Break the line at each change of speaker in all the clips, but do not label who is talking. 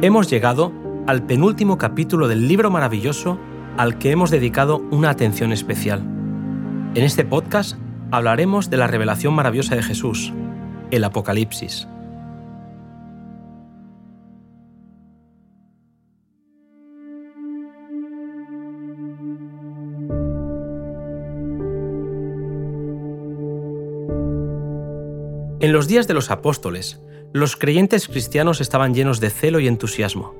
Hemos llegado al penúltimo capítulo del libro maravilloso al que hemos dedicado una atención especial. En este podcast hablaremos de la revelación maravillosa de Jesús, el Apocalipsis. En los días de los apóstoles, los creyentes cristianos estaban llenos de celo y entusiasmo.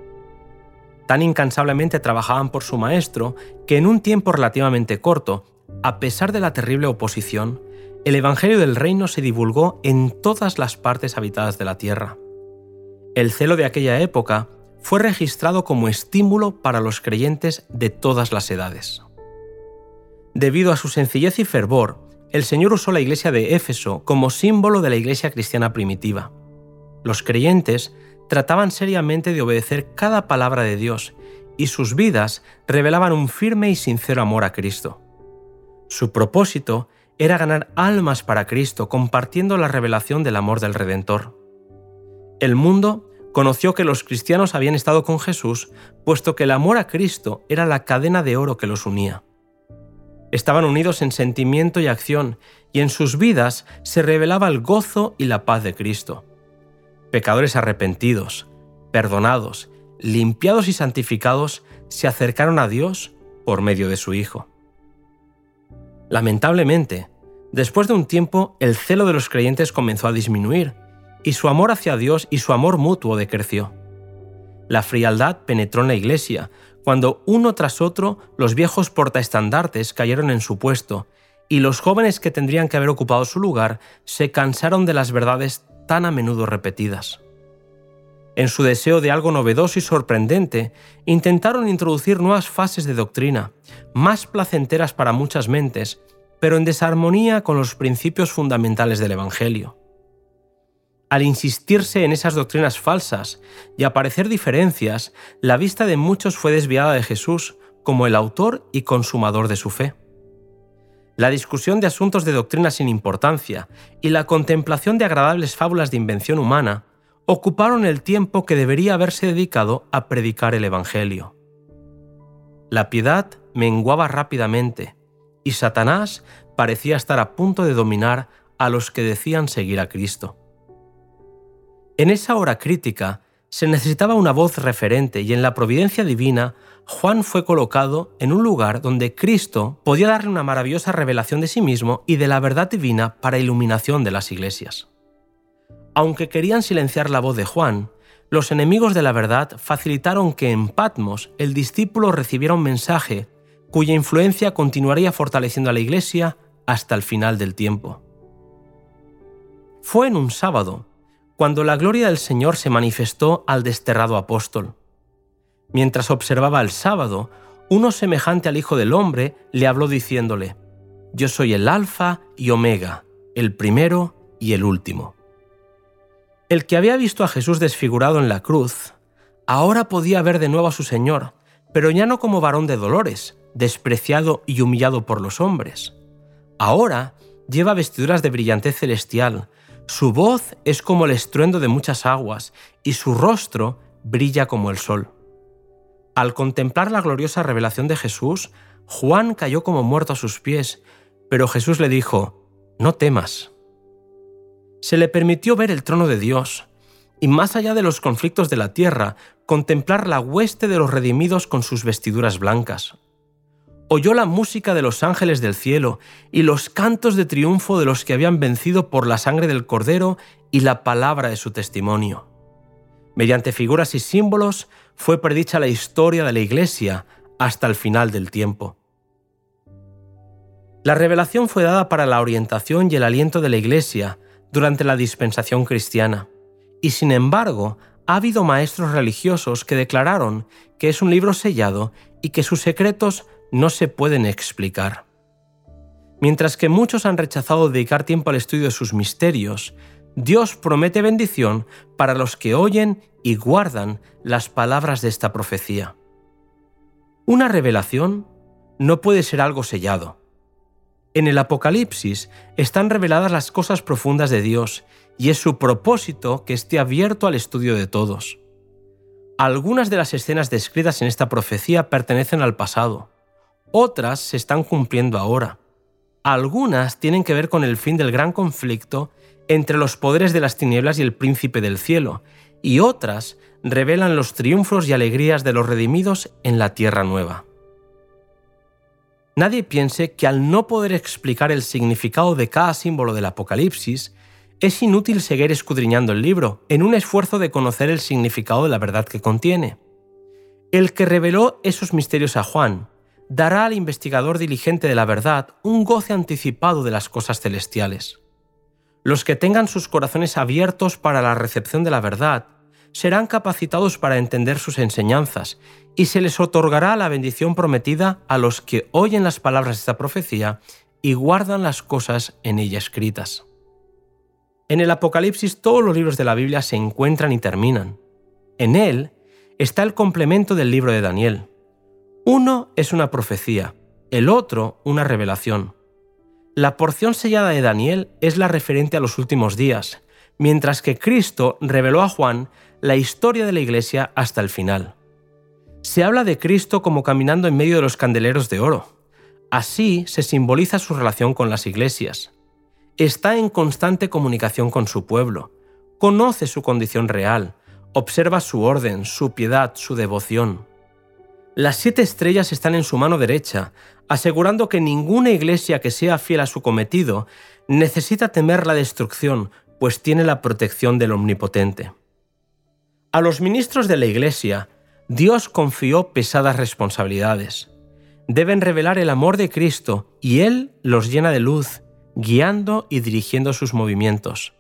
Tan incansablemente trabajaban por su Maestro que en un tiempo relativamente corto, a pesar de la terrible oposición, el Evangelio del Reino se divulgó en todas las partes habitadas de la tierra. El celo de aquella época fue registrado como estímulo para los creyentes de todas las edades. Debido a su sencillez y fervor, el Señor usó la iglesia de Éfeso como símbolo de la iglesia cristiana primitiva. Los creyentes trataban seriamente de obedecer cada palabra de Dios y sus vidas revelaban un firme y sincero amor a Cristo. Su propósito era ganar almas para Cristo compartiendo la revelación del amor del Redentor. El mundo conoció que los cristianos habían estado con Jesús, puesto que el amor a Cristo era la cadena de oro que los unía. Estaban unidos en sentimiento y acción, y en sus vidas se revelaba el gozo y la paz de Cristo. Pecadores arrepentidos, perdonados, limpiados y santificados se acercaron a Dios por medio de su Hijo. Lamentablemente, después de un tiempo el celo de los creyentes comenzó a disminuir, y su amor hacia Dios y su amor mutuo decreció. La frialdad penetró en la iglesia, cuando uno tras otro los viejos portaestandartes cayeron en su puesto, y los jóvenes que tendrían que haber ocupado su lugar se cansaron de las verdades tan a menudo repetidas. En su deseo de algo novedoso y sorprendente, intentaron introducir nuevas fases de doctrina, más placenteras para muchas mentes, pero en desarmonía con los principios fundamentales del Evangelio. Al insistirse en esas doctrinas falsas y aparecer diferencias, la vista de muchos fue desviada de Jesús como el autor y consumador de su fe. La discusión de asuntos de doctrina sin importancia y la contemplación de agradables fábulas de invención humana ocuparon el tiempo que debería haberse dedicado a predicar el Evangelio. La piedad menguaba rápidamente y Satanás parecía estar a punto de dominar a los que decían seguir a Cristo. En esa hora crítica se necesitaba una voz referente y en la providencia divina Juan fue colocado en un lugar donde Cristo podía darle una maravillosa revelación de sí mismo y de la verdad divina para iluminación de las iglesias. Aunque querían silenciar la voz de Juan, los enemigos de la verdad facilitaron que en Patmos el discípulo recibiera un mensaje cuya influencia continuaría fortaleciendo a la iglesia hasta el final del tiempo. Fue en un sábado cuando la gloria del Señor se manifestó al desterrado apóstol. Mientras observaba el sábado, uno semejante al Hijo del Hombre le habló diciéndole, Yo soy el Alfa y Omega, el primero y el último. El que había visto a Jesús desfigurado en la cruz, ahora podía ver de nuevo a su Señor, pero ya no como varón de dolores, despreciado y humillado por los hombres. Ahora lleva vestiduras de brillantez celestial, su voz es como el estruendo de muchas aguas y su rostro brilla como el sol. Al contemplar la gloriosa revelación de Jesús, Juan cayó como muerto a sus pies, pero Jesús le dijo, No temas. Se le permitió ver el trono de Dios, y más allá de los conflictos de la tierra, contemplar la hueste de los redimidos con sus vestiduras blancas oyó la música de los ángeles del cielo y los cantos de triunfo de los que habían vencido por la sangre del Cordero y la palabra de su testimonio. Mediante figuras y símbolos fue predicha la historia de la Iglesia hasta el final del tiempo. La revelación fue dada para la orientación y el aliento de la Iglesia durante la dispensación cristiana, y sin embargo ha habido maestros religiosos que declararon que es un libro sellado y que sus secretos no se pueden explicar. Mientras que muchos han rechazado dedicar tiempo al estudio de sus misterios, Dios promete bendición para los que oyen y guardan las palabras de esta profecía. Una revelación no puede ser algo sellado. En el Apocalipsis están reveladas las cosas profundas de Dios y es su propósito que esté abierto al estudio de todos. Algunas de las escenas descritas en esta profecía pertenecen al pasado, otras se están cumpliendo ahora. Algunas tienen que ver con el fin del gran conflicto entre los poderes de las tinieblas y el príncipe del cielo, y otras revelan los triunfos y alegrías de los redimidos en la tierra nueva. Nadie piense que al no poder explicar el significado de cada símbolo del Apocalipsis, es inútil seguir escudriñando el libro en un esfuerzo de conocer el significado de la verdad que contiene. El que reveló esos misterios a Juan dará al investigador diligente de la verdad un goce anticipado de las cosas celestiales. Los que tengan sus corazones abiertos para la recepción de la verdad serán capacitados para entender sus enseñanzas y se les otorgará la bendición prometida a los que oyen las palabras de esta profecía y guardan las cosas en ella escritas. En el Apocalipsis todos los libros de la Biblia se encuentran y terminan. En él está el complemento del libro de Daniel. Uno es una profecía, el otro una revelación. La porción sellada de Daniel es la referente a los últimos días, mientras que Cristo reveló a Juan la historia de la Iglesia hasta el final. Se habla de Cristo como caminando en medio de los candeleros de oro. Así se simboliza su relación con las iglesias. Está en constante comunicación con su pueblo, conoce su condición real, observa su orden, su piedad, su devoción. Las siete estrellas están en su mano derecha, asegurando que ninguna iglesia que sea fiel a su cometido necesita temer la destrucción, pues tiene la protección del Omnipotente. A los ministros de la iglesia, Dios confió pesadas responsabilidades. Deben revelar el amor de Cristo y Él los llena de luz, guiando y dirigiendo sus movimientos.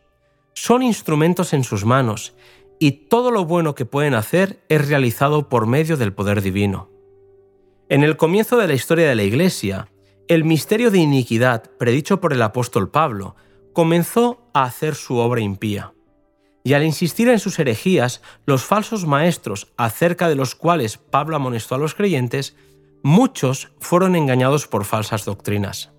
Son instrumentos en sus manos y todo lo bueno que pueden hacer es realizado por medio del poder divino. En el comienzo de la historia de la Iglesia, el misterio de iniquidad predicho por el apóstol Pablo comenzó a hacer su obra impía. Y al insistir en sus herejías, los falsos maestros acerca de los cuales Pablo amonestó a los creyentes, muchos fueron engañados por falsas doctrinas.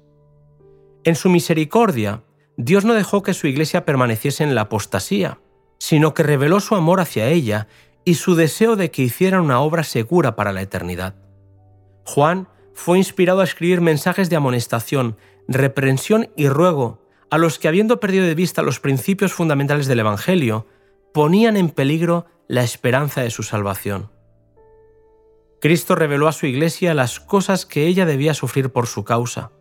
En su misericordia, Dios no dejó que su iglesia permaneciese en la apostasía, sino que reveló su amor hacia ella y su deseo de que hiciera una obra segura para la eternidad. Juan fue inspirado a escribir mensajes de amonestación, reprensión y ruego a los que, habiendo perdido de vista los principios fundamentales del Evangelio, ponían en peligro la esperanza de su salvación. Cristo reveló a su iglesia las cosas que ella debía sufrir por su causa.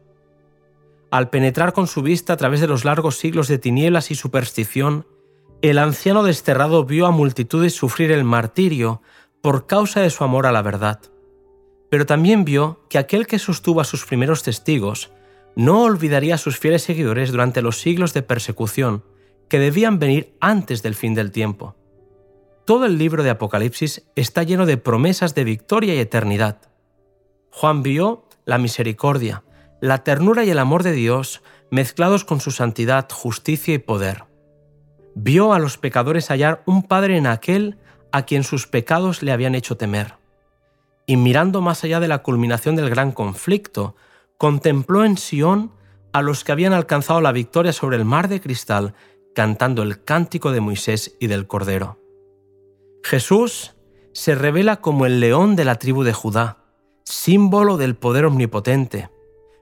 Al penetrar con su vista a través de los largos siglos de tinieblas y superstición, el anciano desterrado vio a multitudes sufrir el martirio por causa de su amor a la verdad pero también vio que aquel que sostuvo a sus primeros testigos no olvidaría a sus fieles seguidores durante los siglos de persecución que debían venir antes del fin del tiempo. Todo el libro de Apocalipsis está lleno de promesas de victoria y eternidad. Juan vio la misericordia, la ternura y el amor de Dios mezclados con su santidad, justicia y poder. Vio a los pecadores hallar un Padre en aquel a quien sus pecados le habían hecho temer y mirando más allá de la culminación del gran conflicto, contempló en Sión a los que habían alcanzado la victoria sobre el mar de cristal, cantando el cántico de Moisés y del Cordero. Jesús se revela como el león de la tribu de Judá, símbolo del poder omnipotente,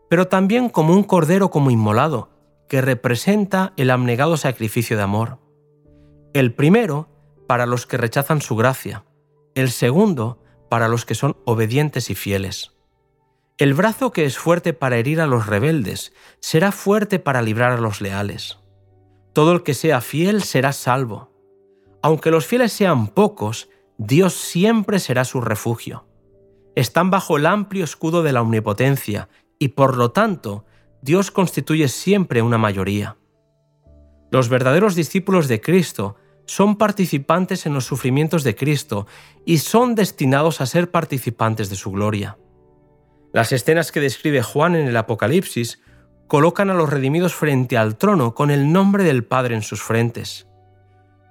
pero también como un cordero como inmolado, que representa el abnegado sacrificio de amor. El primero para los que rechazan su gracia, el segundo para los que son obedientes y fieles. El brazo que es fuerte para herir a los rebeldes será fuerte para librar a los leales. Todo el que sea fiel será salvo. Aunque los fieles sean pocos, Dios siempre será su refugio. Están bajo el amplio escudo de la omnipotencia y por lo tanto Dios constituye siempre una mayoría. Los verdaderos discípulos de Cristo son participantes en los sufrimientos de Cristo y son destinados a ser participantes de su gloria. Las escenas que describe Juan en el Apocalipsis colocan a los redimidos frente al trono con el nombre del Padre en sus frentes.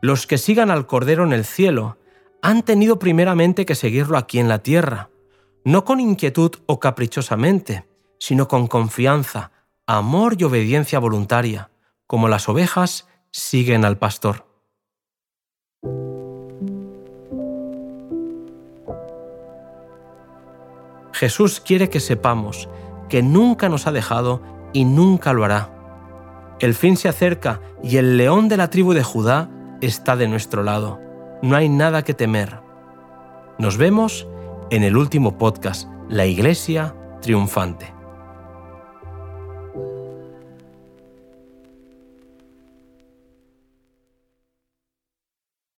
Los que sigan al Cordero en el cielo han tenido primeramente que seguirlo aquí en la tierra, no con inquietud o caprichosamente, sino con confianza, amor y obediencia voluntaria, como las ovejas siguen al pastor. Jesús quiere que sepamos que nunca nos ha dejado y nunca lo hará. El fin se acerca y el león de la tribu de Judá está de nuestro lado. No hay nada que temer. Nos vemos en el último podcast, La Iglesia Triunfante.